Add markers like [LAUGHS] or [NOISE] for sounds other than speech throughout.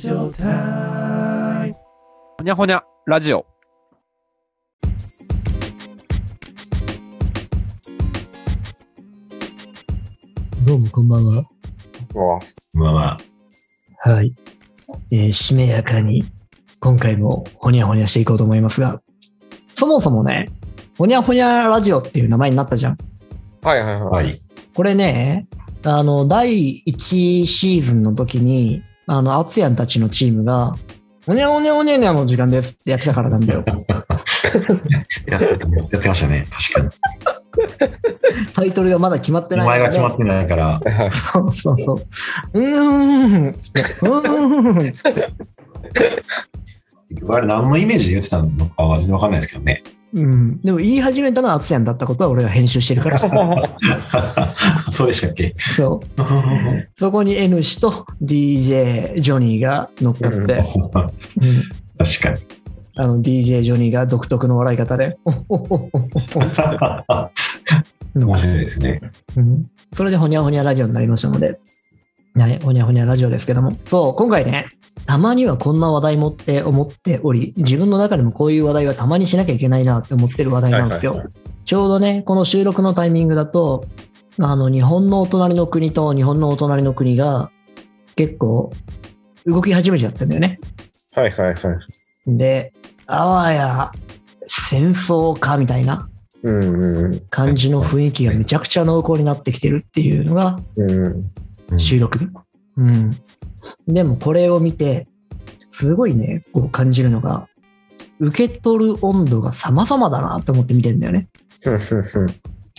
ジオタイムほにゃほにゃラジオ。どうもこんばんは。まあまあ、はい。えーしめやかに、今回もほにゃほにゃしていこうと思いますが、そもそもね、ほにゃほにゃラジオっていう名前になったじゃん。はいはいはい。はい。これね、あの、第1シーズンの時に、あの、アツヤンたちのチームが、ほにゃほにゃほにゃほにゃの時間ですってやってたからなんだよ。やってやってましたね。確かに。タイトルがまだ決まってないお前が決まっってないから、そうそうそう。うーん。うーん。つってあれ何のイメージで言ってたのかは全然わかんないですけどね。うん。でも言い始めたのはアツヤンだったことは俺が編集してるから。[LAUGHS] そうでしたっけ？そう。そこに N 氏と DJ ジョニーが乗っかって、うん確かに。あの DJ ジョニーが独特の笑い方で、[LAUGHS] 面白いですね。うんそれでほにゃほにゃラジオになりましたので、はい、ほにゃほにゃラジオですけども、そう、今回ね、たまにはこんな話題もって思っており、自分の中でもこういう話題はたまにしなきゃいけないなって思ってる話題なんですよ。はいはいちょうどね、この収録のタイミングだと、あの、日本のお隣の国と日本のお隣の国が結構動き始めちゃってんだよね。はいはいはい。で、あわや戦争かみたいなうんうん感じの雰囲気がめちゃくちゃ濃厚になってきてるっていうのがうん。収録日？うん。でもこれを見て、すごいね、こう感じるのが、受け取る温度が様々だなって思って見てんだよね。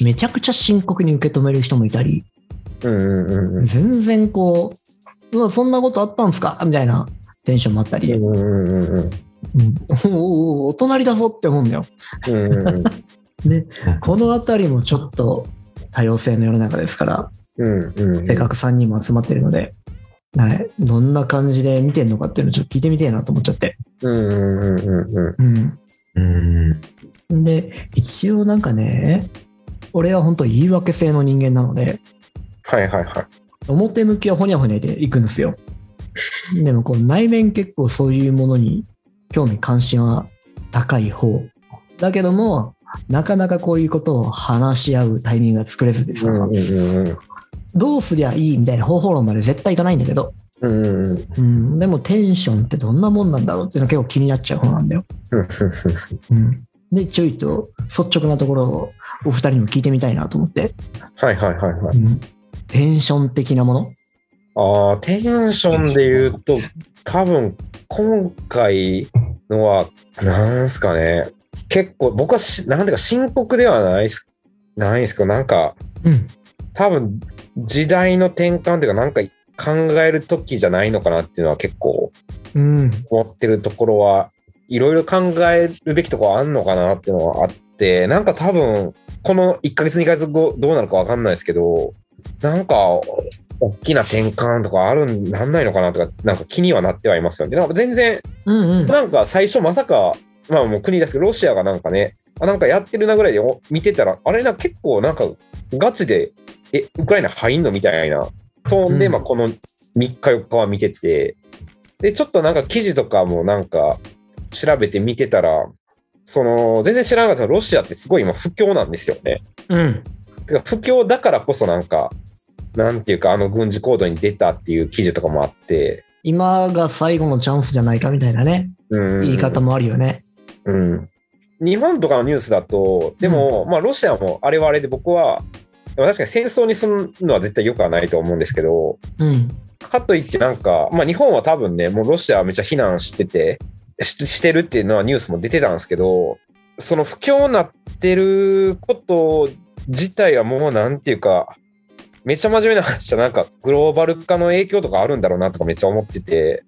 めちゃくちゃ深刻に受け止める人もいたり、うんうんうん全然こう、うわ、そんなことあったんすか？みたいなテンションもあったり、おお隣だぞって思うんだよ。うんうんで、[LAUGHS] このあたりもちょっと多様性の世の中ですから、せっかく3人も集まってるので、はい、どんな感じで見てんのかっていうのをちょっと聞いてみてえなと思っちゃって。うんうんうんうんうん。うん。で、一応なんかね、俺は本当言い訳性の人間なので、はいはいはい。表向きはほにゃほにゃで行くんですよ。[LAUGHS] でもこう内面結構そういうものに興味関心は高い方。だけども、なかなかこういうことを話し合うタイミングが作れずでさ、うんうんうんどうすりゃいいみたいな方法論まで絶対いかないんだけど、うんうんでもテンションってどんなもんなんだろうっていうのが結構気になっちゃう方なんだよ。うんで、ちょいと率直なところをお二人にも聞いてみたいなと思って、はいはいはいはい。うん、テンション的なもの？ああ、テンションで言うと、多分、今回のは、なんすかね。結構、僕はし、なんでか深刻ではないっす、ないんすけど、なんか、うん。多分、時代の転換というか、なんか考える時じゃないのかなっていうのは結構うん。思ってるところは、いろいろ考えるべきところあんのかなっていうのはあって、なんか多分、この1ヶ月2ヶ月後どうなるかわかんないですけど、なんか、大きな転換とかあるんなんないのかなとか、なんか気にはなってはいますよね。なんか全然、うんうん。なんか最初まさか、まあもう国ですけど、ロシアがなんかね、あなんかやってるなぐらいでお見てたら、あれな、結構なんかガチで、え、ウクライナ入んの？みたいな。トーンで、うん。まあこの3日4日は見てて、で、ちょっとなんか記事とかもなんか調べて見てたら、その、全然知らなかった。ロシアってすごい今不況なんですよね。うん。てか不況だからこそなんか、なんていうか、あの軍事行動に出たっていう記事とかもあって、今が最後のチャンスじゃないかみたいなね、うん。言い方もあるよね。うん。日本とかのニュースだと、でも、まあ、ロシアもあれはあれで僕は、でも確かに戦争にするのは絶対良くはないと思うんですけど、うん。かといってなんか、まあ、日本は多分ね、もうロシアはめっちゃ非難してて、ししてるっていうのはニュースも出てたんですけど、その不況になってること自体はもうなんていうか、めっちゃ真面目な話じゃなんかグローバル化の影響とかあるんだろうなとかめっちゃ思ってて、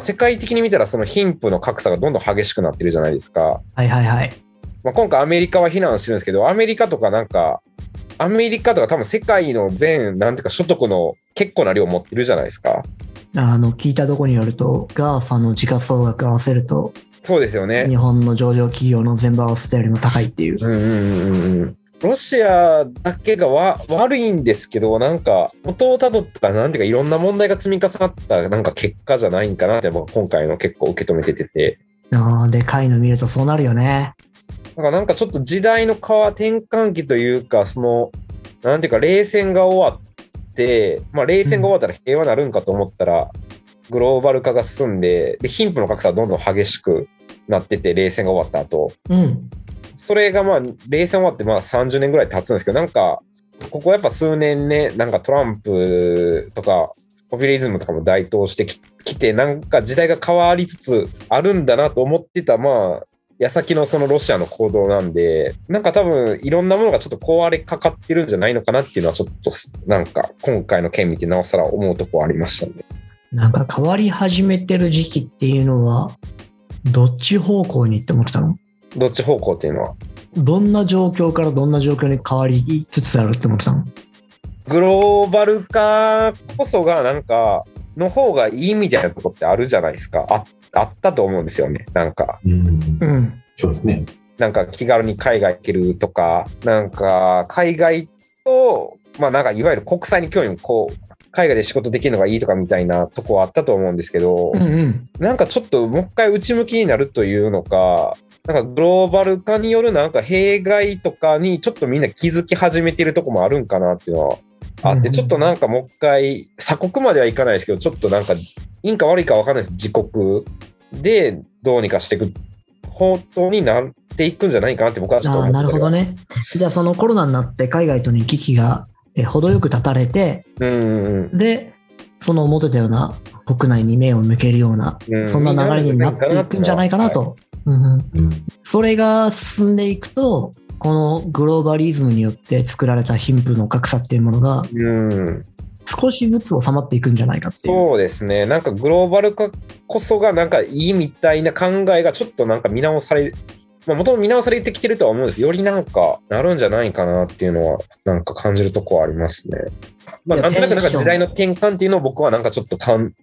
世界的に見たらその貧富の格差がどんどん激しくなってるじゃないですか。はいはいはい。まあ、今回アメリカは非難してるんですけど、アメリカとかなんか、アメリカとか多分世界の全、なんていうか所得の結構な量持ってるじゃないですか。あの、聞いたところによると、 GAFA の時価総額合わせると、そうですよね。日本の上場企業の全部合わせたよりも高いっていう。うんうんうんうん。ロシアだけがわ悪いんですけど、なんか、元をたどったら、なんていうか、いろんな問題が積み重なった、なんか結果じゃないんかなって、僕今回の結構受け止めててて。あーでかいの見るとそうなるよね。だからなんかちょっと時代の変わ転換期というか、その、なんていうか、冷戦が終わって、まあ、冷戦が終わったら平和になるんかと思ったら、グローバル化が進んで、で、貧富の格差はどんどん激しくなってて、冷戦が終わった後。うん。それがまあ、冷戦終わってまあ30年ぐらい経つんですけど、なんか、ここやっぱ数年ね、なんかトランプとか、ポピュリズムとかも台頭してききて、なんか時代が変わりつつあるんだなと思ってた、まあ、矢先のそのロシアの行動なんで、なんか多分いろんなものがちょっと壊れかかってるんじゃないのかなっていうのはちょっとすなんか今回の件見てなおさら思うとこありましたね。なんか変わり始めてる時期っていうのは、どっち方向にって思ってたの？どっち方向っていうのは？どんな状況からどんな状況に変わりつつあるって思ってたの？グローバル化こそがなんか、の方がいいみたいなとこってあるじゃないですか。ああったと思うんですよね。なんか。うん。うん。そうですね。なんか気軽に海外行けるとか、なんか海外と、まあなんかいわゆる国際に興味もこう、海外で仕事できるのがいいとかみたいなとこはあったと思うんですけど、うんうん。なんかちょっともう一回内向きになるというのか、なんかグローバル化によるなんか弊害とかにちょっとみんな気づき始めてるとこもあるんかなっていうのはあって、うんちょっとなんかもう一回、鎖国まではいかないですけど、ちょっとなんかいいんか悪いか分かんないです。自国でどうにかしていく方向になっていくんじゃないかなって僕はちょっと思ってなるほどね。じゃあそのコロナになって海外との行き来がえ程よく断たれて、うんうんで、その思ってたような国内に目を向けるような、うんそんな流れになっていくんじゃないかなと。それが進んでいくと、このグローバリズムによって作られた貧富の格差っていうものがうん、少しずつ収まっていくんじゃないかっていう。そうですね。なんかグローバル化こそがなんかいいみたいな考えがちょっとなんか見直され、まあ、もともと見直されてきてるとは思うんです。よりなんかなるんじゃないかなっていうのはなんか感じるとこはありますね。まあ、なんとなくなんか時代の転換っていうのを僕はなんかちょっと感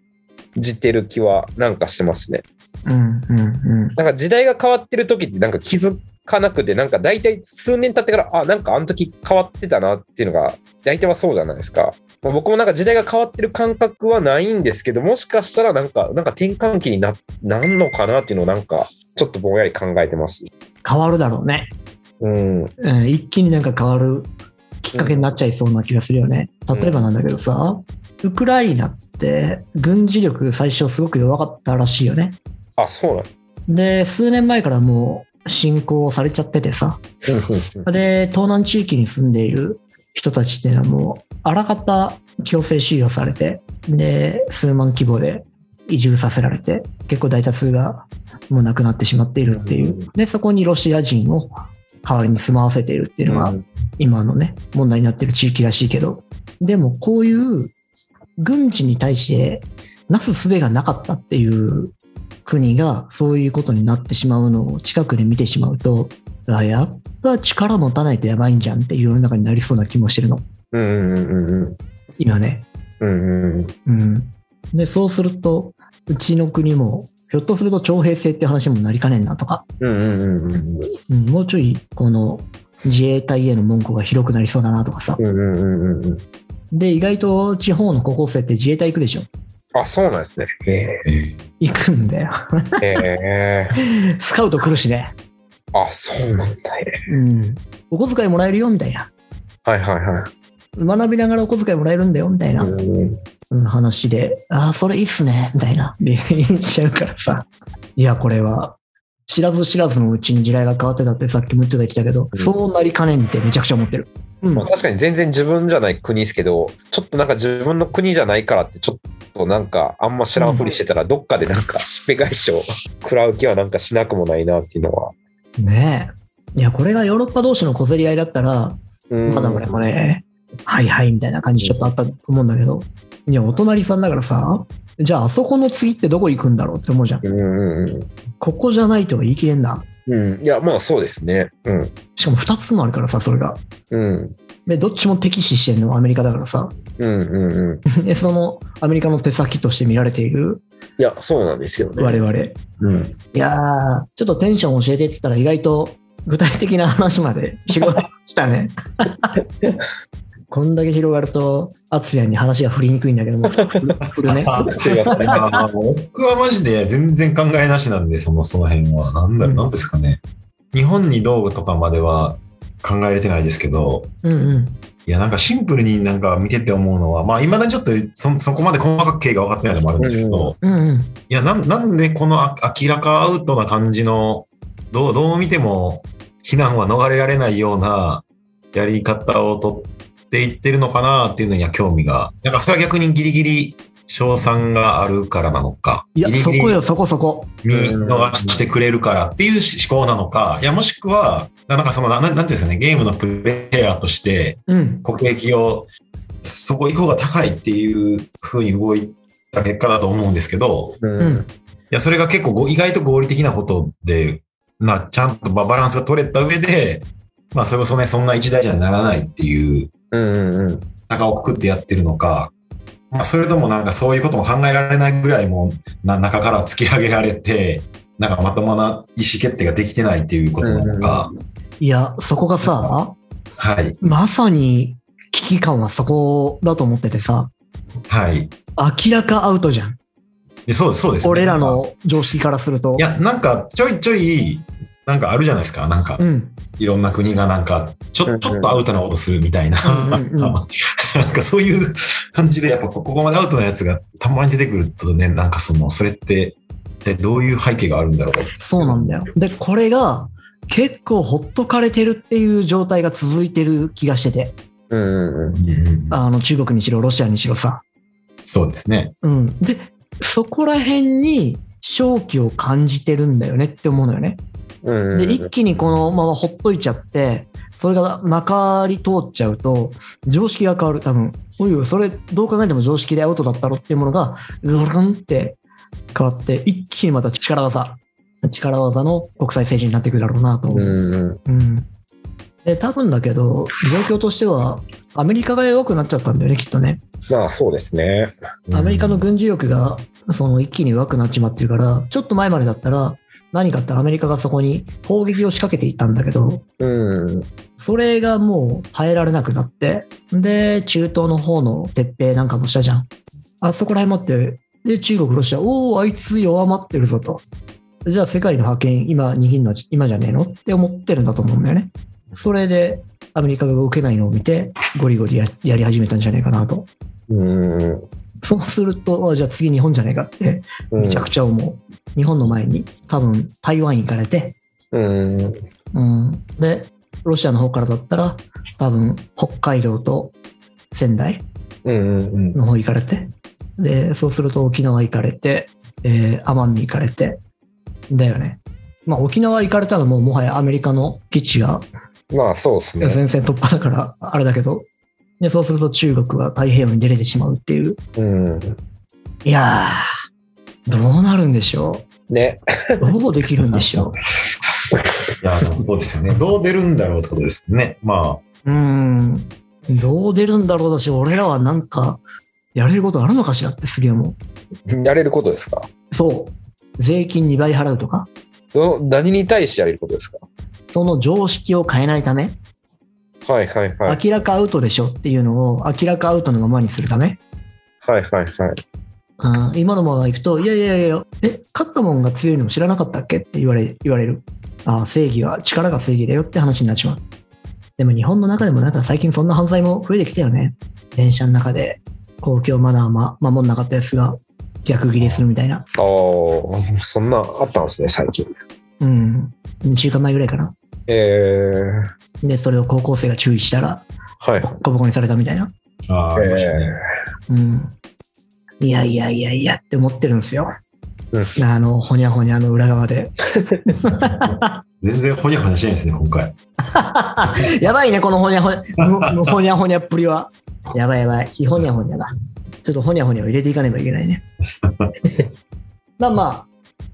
じてる気はなんかしてますね。うんうんうん。なんか時代が変わってる時ってなんか気づかなくて、なんか大体数年経ってから、あ、なんかあの時変わってたなっていうのが、大体はそうじゃないですか。まあ僕もなんか時代が変わってる感覚はないんですけど、もしかしたらなんか、なんか転換期にな、なんのかなっていうのをなんか、ちょっとぼんやり考えてます。変わるだろうね。うん。うん、一気になんか変わるきっかけになっちゃいそうな気がするよね。例えばなんだけどさ、ウクライナって軍事力最初すごく弱かったらしいよね。あ、そうなで、数年前からもう侵攻されちゃっててさ。ので、東南地域に住んでいる人たちっていうのはもう、あらかた強制収容されて、で、数万規模で移住させられて、結構大多数がもう亡くなってしまっているっていう。で、そこにロシア人を代わりに住まわせているっていうのが、今のね、問題になってる地域らしいけど、でもこういう軍事に対してなす術がなかったっていう国がそういうことになってしまうのを近くで見てしまうと、あやっぱ力持たないとやばいんじゃんっていう世の中になりそうな気もしてるの。うんうんうんうん今ね。うんうんうん。で、そうすると、うちの国も、ひょっとすると徴兵制って話もなりかねんなとか、うんうんうんうんうん、もうちょい、この自衛隊への門戸が広くなりそうだなとかさ。うんうんうんうんうんで、意外と地方の高校生って自衛隊行くでしょあ、そうなんですね。へえ行くんだよ。え。へえ。スカウト来るしね。あ、そうなんだ。へえうん。お小遣いもらえるよ、みたいな。はいはいはい。学びながらお小遣いもらえるんだよ、みたいな話で、ああ、それいいっすね、みたいな。で、言っちゃうからさ。いや、これは、知らず知らずのうちに時代が変わってたってさっきも言ってたけど、うんそうなりかねんってめちゃくちゃ思ってる。うんまあ、。確かに全然自分じゃない国ですけど、ちょっとなんか自分の国じゃないからって、ちょっとなんかあんま知らんふりしてたら、どっかでなんか [LAUGHS] しっぺ返しを食らう気はなんかしなくもないなっていうのは。ねえ。いや、これがヨーロッパ同士の小競り合いだったら、うんまだ俺もね、はいはいみたいな感じちょっとあったと思うんだけど、いや、お隣さんだからさ、じゃああそこの次ってどこ行くんだろうって思うじゃん。ここじゃないとは言い切れんだ。うん。いや、まあそうですね。うん。しかも2つもあるからさ、それが。うん。で、どっちも敵視してるのはアメリカだからさ。うんうんうん。[LAUGHS] で、そのアメリカの手先として見られているいや、そうなんですよね。我々。いうん。やー、ちょっとテンション教えてって言ったら意外と具体的な話まで [LAUGHS] したね。[LAUGHS] こんだけ広がると、アツヤに話が振りにくいんだけども、振る [LAUGHS] ね。僕はマジで全然考えなしなんで、そのその辺は。なんだろう、なんですかね。日本にどうとかまでは考えれてないですけど、うんうん。いや、なんかシンプルになんか見てて思うのは、まあ、いまだにちょっとそそこまで細かく経緯が分かってないのもあるんですけど、うんうんうん。いやなん、なんでこのあ明らかアウトな感じの、どう、どう見ても非難は逃れられないようなやり方をとっていってるのかなっていうのには興味が、なんかそれは逆にギリギリ賞賛があるからなのか、いやギリ、ギリそこよ、そこそこ。見逃してくれるからっていう思考なのか、いや、もしくは、なんかその、ななんていうんですかね、ゲームのプレイヤーとして、うん。国益をそこ行く方が高いっていう風に動いた結果だと思うんですけど、うんうん。いや、それが結構ご意外と合理的なことで、まあ、ちゃんとババランスが取れた上で、まあ、それこそね、そんな一大事にはならないっていう、うんうんうん。中をくくってやってるのか、まあ、それともなんかそういうことも考えられないぐらいもうな中から突き上げられて、なんかまともな意思決定ができてないっていうことなのか、いや、そこがさ、はい、まさに危機感はそこだと思っててさ、はい。明らかアウトじゃん。でそうです、そうです。俺らの常識からするとい。や、なんかちょいちょい、なんかあるじゃないですか。なんかう、ん。いろんな国がなんか、ちょ、ちょっとアウトなことするみたいな。うんうんうん [LAUGHS] [LAUGHS] なんかそういう感じで、やっぱここまでアウトなやつがたまに出てくるとね、なんかその、それって、でどういう背景があるんだろう。そうなんだよ。で、これが結構ほっとかれてるっていう状態が続いてる気がしてて、うん。あの中国にしろ、ロシアにしろさ。そうですね。うん。で、そこら辺に正気を感じてるんだよねって思うのよね。うんうんで、一気にこのままほっといちゃって、それがまかり通っちゃうと、常識が変わる。多分、おいおい、それどう考えても常識でアウトだったろっていうものが、ぐるんって変わって、一気にまた力技、力技の国際政治になっていくだろうなと思う。うんうん。うん。で、多分だけど、状況としては、アメリカが弱くなっちゃったんだよね、きっとね。まあそうですね。アメリカの軍事力が、その一気に弱くなっちまってるから、ちょっと前までだったら、何かってアメリカがそこに攻撃を仕掛けていったんだけど、うん。それがもう耐えられなくなって、で、中東の方の鉄平なんかもしたじゃん。あそこら辺もって、で、中国、ロシア、おお、あいつ弱まってるぞと。じゃあ世界の覇権今握るのは今じゃねえの？って思ってるんだと思うんだよね。それでアメリカが動けないのを見て、ゴリゴリややり始めたんじゃねえかなと。うん。そうすると、あじゃあ次日本じゃねえかって、めちゃくちゃ思う。日本の前に多分台湾行かれて、うん。うん。で、ロシアの方からだったら、多分北海道と仙台うんうんの方行かれて、で、そうすると沖縄行かれて、えー奄美行かれて、だよね。まあ沖縄行かれたらもうもはやアメリカの基地がうん。まあそうですね。前線突破だからあれだけど、で、そうすると中国が太平洋に出れてしまうっていう。うん。いやー、どうなるんでしょね。うどうできるんでしょいや、そうですよね。どう出るんだろうってことですね。まう。うーん。どう出るんだろうだし、俺らはなんか、やれることあるのかしらってすげえ思やれることですか？う。そう。税金2倍払うとか、ど何に対してやれることですか？その常識を変えないため、はいはいはい。明らかアウトでしょっていうのを明らかアウトのままにするため、はいはいはい。うん、今のまま行くと、いやいやいや、え、勝ったもんが強いのも知らなかったっけ？って言われ言われる。あ正義は、力が正義だよって話になっちまう。でも日本の中でもなんか最近そんな犯罪も増えてきたよね。電車の中で公共マナー、ま、守んなかったやつが逆ギレするみたいな。ああ、そんなあったんですね、最近。うん。2週間前ぐらいかな。えー、で、それを高校生が注意したら、はい。ボコボコにされたみたいな。あ、ああ、えうん。いやいやいやいやって思ってるんですよ。うんあの、ほにゃほにゃの裏側で。[LAUGHS] 全然ほにゃほにゃしないですね、今回。[LAUGHS] やばいね、このほにゃほにゃ、ほにゃほにゃっぷりは。やばいやばい。ひほにゃほにゃだ。ちょっとほにゃほにゃを入れていかねばいけないね。[LAUGHS] まあま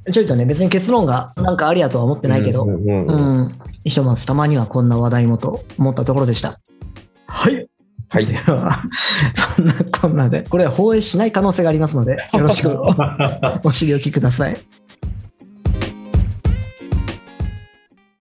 あ、ちょいとね、別に結論がなんかありやとは思ってないけど、うん、ひとまずたまにはこんな話題もと思ったところでした。はい。はい。では、そんなこんなで、これは放映しない可能性がありますので、よろしく。[LAUGHS] お知りおきください。